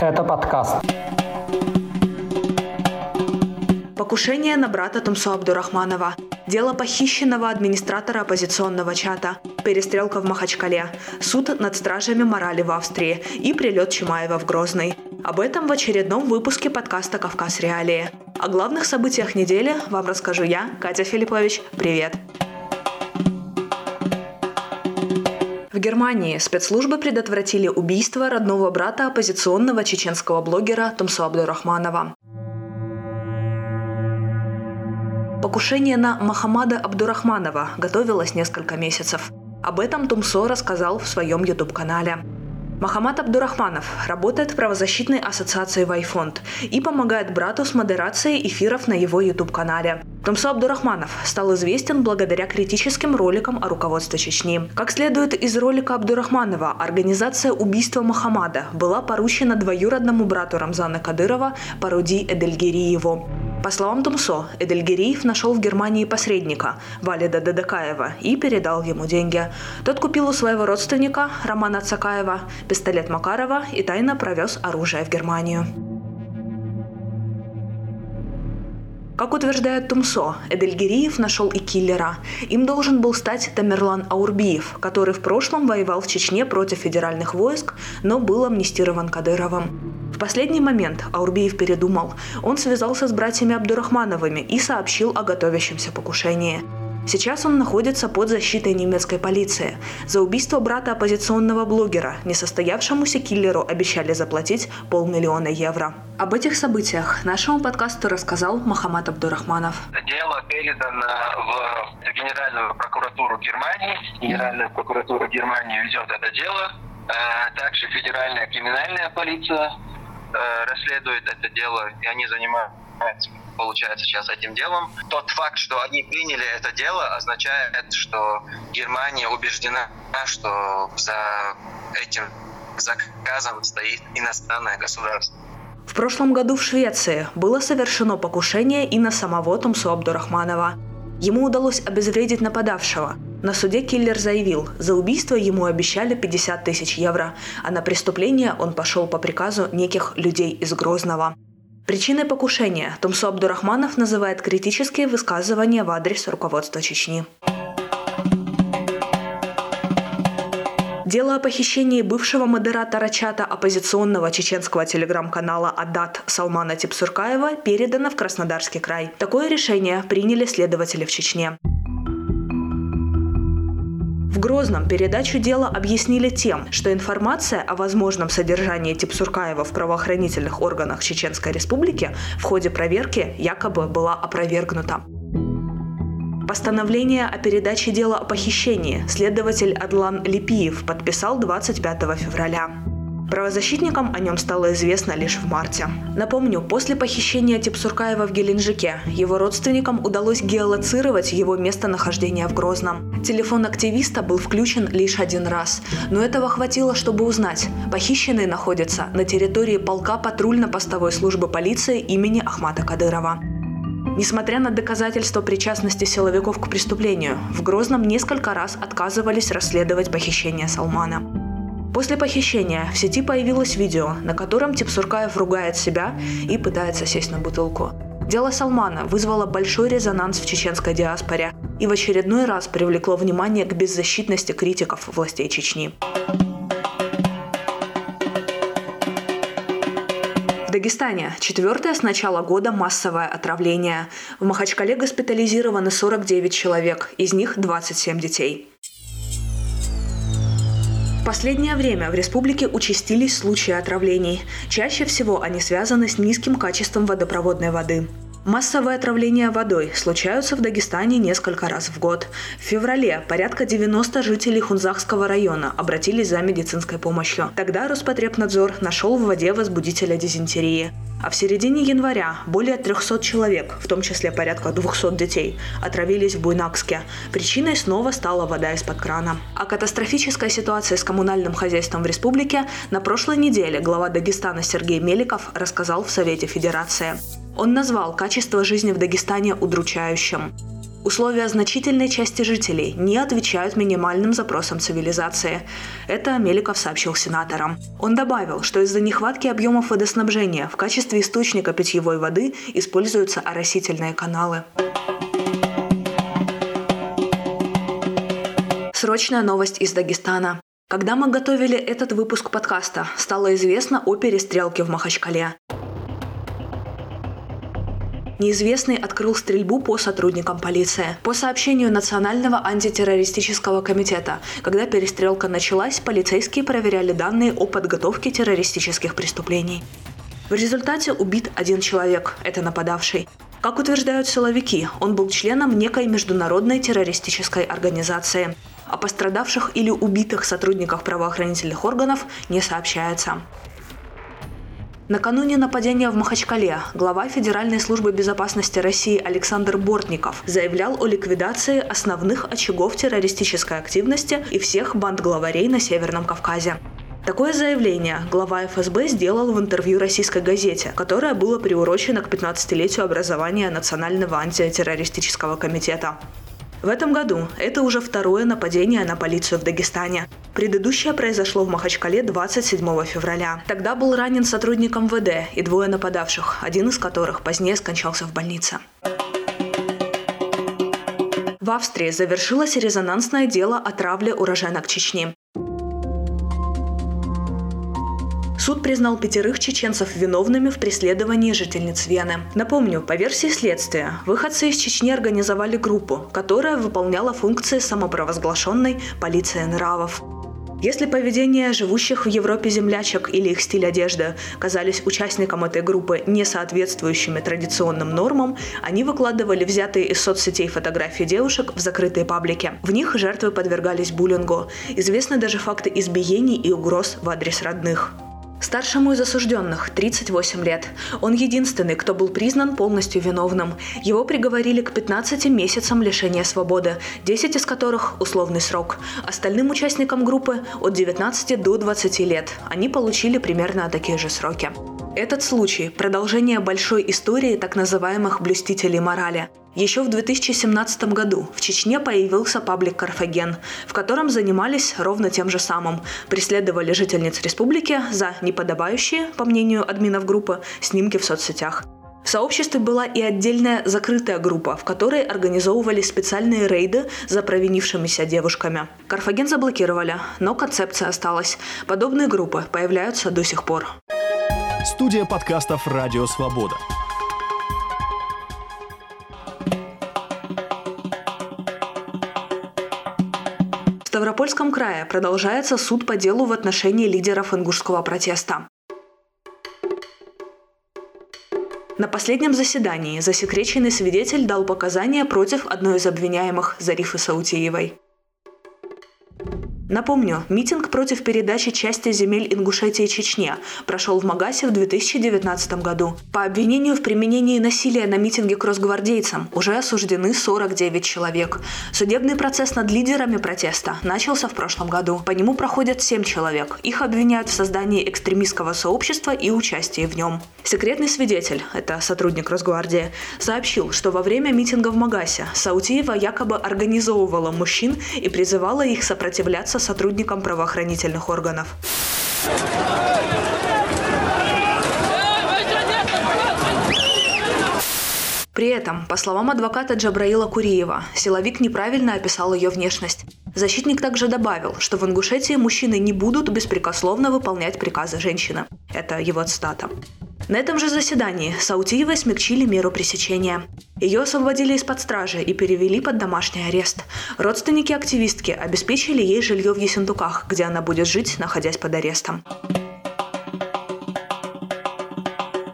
Это подкаст. Покушение на брата Тумсо Абдурахманова. Дело похищенного администратора оппозиционного чата. Перестрелка в Махачкале. Суд над стражами морали в Австрии. И прилет Чимаева в Грозный. Об этом в очередном выпуске подкаста «Кавказ Реалии». О главных событиях недели вам расскажу я, Катя Филиппович. Привет! В Германии спецслужбы предотвратили убийство родного брата оппозиционного чеченского блогера Тумсо Абдурахманова. Покушение на Махамада Абдурахманова готовилось несколько месяцев. Об этом Тумсо рассказал в своем YouTube-канале. Махамад Абдурахманов работает в правозащитной ассоциации Вайфонд и помогает брату с модерацией эфиров на его YouTube-канале. Тумсо Абдурахманов стал известен благодаря критическим роликам о руководстве Чечни. Как следует из ролика Абдурахманова, организация убийства Махамада была поручена двоюродному брату Рамзана Кадырова Паруди Эдельгириеву. По словам Тумсо, Эдельгериев нашел в Германии посредника, Валида Дадакаева, и передал ему деньги. Тот купил у своего родственника, Романа Цакаева, пистолет Макарова и тайно провез оружие в Германию. Как утверждает Тумсо, Эдельгериев нашел и киллера. Им должен был стать Тамерлан Аурбиев, который в прошлом воевал в Чечне против федеральных войск, но был амнистирован Кадыровым. В последний момент Аурбиев передумал. Он связался с братьями Абдурахмановыми и сообщил о готовящемся покушении. Сейчас он находится под защитой немецкой полиции. За убийство брата оппозиционного блогера, несостоявшемуся киллеру, обещали заплатить полмиллиона евро. Об этих событиях нашему подкасту рассказал Махамад Абдурахманов. Дело передано в Генеральную прокуратуру Германии. Генеральная прокуратура Германии ведет это дело. А также Федеральная криминальная полиция Э, расследует это дело, и они занимаются, получается, сейчас этим делом. Тот факт, что они приняли это дело, означает, что Германия убеждена, что за этим заказом стоит иностранное государство. В прошлом году в Швеции было совершено покушение и на самого Тумсу Абдурахманова. Ему удалось обезвредить нападавшего. На суде киллер заявил, за убийство ему обещали 50 тысяч евро, а на преступление он пошел по приказу неких людей из Грозного. Причиной покушения Тумсо Абдурахманов называет критические высказывания в адрес руководства Чечни. Дело о похищении бывшего модератора чата оппозиционного чеченского телеграм-канала «Адат» Салмана Типсуркаева передано в Краснодарский край. Такое решение приняли следователи в Чечне. Грозном передачу дела объяснили тем, что информация о возможном содержании Типсуркаева в правоохранительных органах Чеченской Республики в ходе проверки якобы была опровергнута. Постановление о передаче дела о похищении следователь Адлан Липиев подписал 25 февраля. Правозащитникам о нем стало известно лишь в марте. Напомню, после похищения Типсуркаева в Геленджике его родственникам удалось геолоцировать его местонахождение в Грозном. Телефон активиста был включен лишь один раз, но этого хватило, чтобы узнать. Похищенный находится на территории полка патрульно-постовой службы полиции имени Ахмата Кадырова. Несмотря на доказательства причастности силовиков к преступлению, в Грозном несколько раз отказывались расследовать похищение Салмана. После похищения в сети появилось видео, на котором Типсуркаев ругает себя и пытается сесть на бутылку. Дело Салмана вызвало большой резонанс в чеченской диаспоре и в очередной раз привлекло внимание к беззащитности критиков властей Чечни. В Дагестане четвертое с начала года массовое отравление. В Махачкале госпитализированы 49 человек, из них 27 детей. В последнее время в республике участились случаи отравлений. Чаще всего они связаны с низким качеством водопроводной воды. Массовые отравления водой случаются в Дагестане несколько раз в год. В феврале порядка 90 жителей Хунзахского района обратились за медицинской помощью. Тогда Роспотребнадзор нашел в воде возбудителя дизентерии. А в середине января более 300 человек, в том числе порядка 200 детей, отравились в Буйнакске. Причиной снова стала вода из-под крана. О катастрофической ситуации с коммунальным хозяйством в республике на прошлой неделе глава Дагестана Сергей Меликов рассказал в Совете Федерации. Он назвал качество жизни в Дагестане удручающим. Условия значительной части жителей не отвечают минимальным запросам цивилизации. Это Меликов сообщил сенаторам. Он добавил, что из-за нехватки объемов водоснабжения в качестве источника питьевой воды используются оросительные каналы. Срочная новость из Дагестана. Когда мы готовили этот выпуск подкаста, стало известно о перестрелке в Махачкале. Неизвестный открыл стрельбу по сотрудникам полиции. По сообщению Национального антитеррористического комитета, когда перестрелка началась, полицейские проверяли данные о подготовке террористических преступлений. В результате убит один человек, это нападавший. Как утверждают силовики, он был членом некой международной террористической организации. О пострадавших или убитых сотрудниках правоохранительных органов не сообщается. Накануне нападения в Махачкале глава Федеральной службы безопасности России Александр Бортников заявлял о ликвидации основных очагов террористической активности и всех банд-главарей на Северном Кавказе. Такое заявление глава ФСБ сделал в интервью российской газете, которое было приурочено к 15-летию образования Национального антитеррористического комитета. В этом году это уже второе нападение на полицию в Дагестане. Предыдущее произошло в Махачкале 27 февраля. Тогда был ранен сотрудник МВД и двое нападавших, один из которых позднее скончался в больнице. В Австрии завершилось резонансное дело о травле уроженок Чечни. Суд признал пятерых чеченцев виновными в преследовании жительниц Вены. Напомню, по версии следствия, выходцы из Чечни организовали группу, которая выполняла функции самопровозглашенной полиции нравов. Если поведение живущих в Европе землячек или их стиль одежды казались участникам этой группы не соответствующими традиционным нормам, они выкладывали взятые из соцсетей фотографии девушек в закрытые паблики. В них жертвы подвергались буллингу. Известны даже факты избиений и угроз в адрес родных. Старшему из осужденных 38 лет. Он единственный, кто был признан полностью виновным. Его приговорили к 15 месяцам лишения свободы, 10 из которых – условный срок. Остальным участникам группы – от 19 до 20 лет. Они получили примерно такие же сроки. Этот случай – продолжение большой истории так называемых «блюстителей морали». Еще в 2017 году в Чечне появился паблик «Карфаген», в котором занимались ровно тем же самым. Преследовали жительниц республики за неподобающие, по мнению админов группы, снимки в соцсетях. В сообществе была и отдельная закрытая группа, в которой организовывали специальные рейды за провинившимися девушками. Карфаген заблокировали, но концепция осталась. Подобные группы появляются до сих пор. Студия подкастов «Радио Свобода». Ставропольском крае продолжается суд по делу в отношении лидеров ингушского протеста. На последнем заседании засекреченный свидетель дал показания против одной из обвиняемых Зарифы Саутиевой. Напомню, митинг против передачи части земель Ингушетии Чечне прошел в Магасе в 2019 году. По обвинению в применении насилия на митинге к росгвардейцам уже осуждены 49 человек. Судебный процесс над лидерами протеста начался в прошлом году. По нему проходят 7 человек. Их обвиняют в создании экстремистского сообщества и участии в нем. Секретный свидетель, это сотрудник Росгвардии, сообщил, что во время митинга в Магасе Саутиева якобы организовывала мужчин и призывала их сопротивляться сотрудникам правоохранительных органов. При этом, по словам адвоката Джабраила Куриева, силовик неправильно описал ее внешность. Защитник также добавил, что в Ингушетии мужчины не будут беспрекословно выполнять приказы женщины. Это его цитата. На этом же заседании Саутиевой смягчили меру пресечения. Ее освободили из-под стражи и перевели под домашний арест. Родственники активистки обеспечили ей жилье в Ессентуках, где она будет жить, находясь под арестом.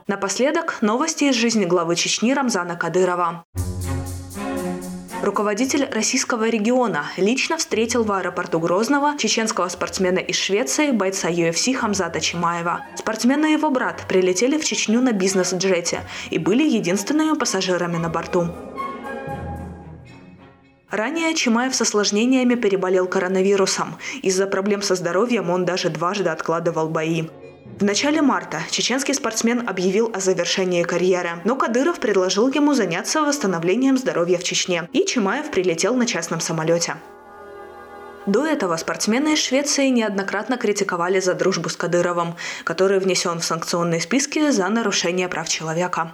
Напоследок новости из жизни главы Чечни Рамзана Кадырова. Руководитель российского региона лично встретил в аэропорту Грозного чеченского спортсмена из Швеции, бойца UFC Хамзата Чимаева. Спортсмен и его брат прилетели в Чечню на бизнес-джете и были единственными пассажирами на борту. Ранее Чимаев с осложнениями переболел коронавирусом. Из-за проблем со здоровьем он даже дважды откладывал бои. В начале марта чеченский спортсмен объявил о завершении карьеры, но Кадыров предложил ему заняться восстановлением здоровья в Чечне, и Чимаев прилетел на частном самолете. До этого спортсмены из Швеции неоднократно критиковали за дружбу с Кадыровым, который внесен в санкционные списки за нарушение прав человека.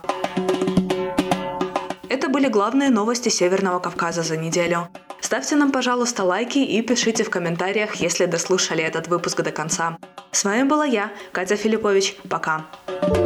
Это были главные новости Северного Кавказа за неделю. Ставьте нам, пожалуйста, лайки и пишите в комментариях, если дослушали этот выпуск до конца. С вами была я, Катя Филиппович. Пока. Все,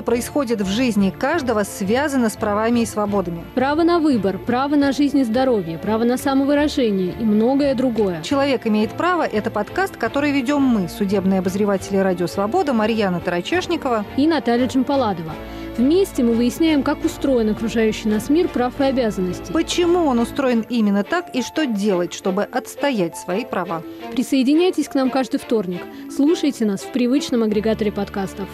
что происходит в жизни каждого, связано с правами и свободами. Право на выбор, право на жизнь и здоровье, право на самовыражение и многое другое. «Человек имеет право» – это подкаст, который ведем мы, судебные обозреватели «Радио Свобода» Марьяна Тарачешникова и Наталья Джампаладова. Вместе мы выясняем, как устроен окружающий нас мир прав и обязанностей. Почему он устроен именно так и что делать, чтобы отстоять свои права. Присоединяйтесь к нам каждый вторник. Слушайте нас в привычном агрегаторе подкастов.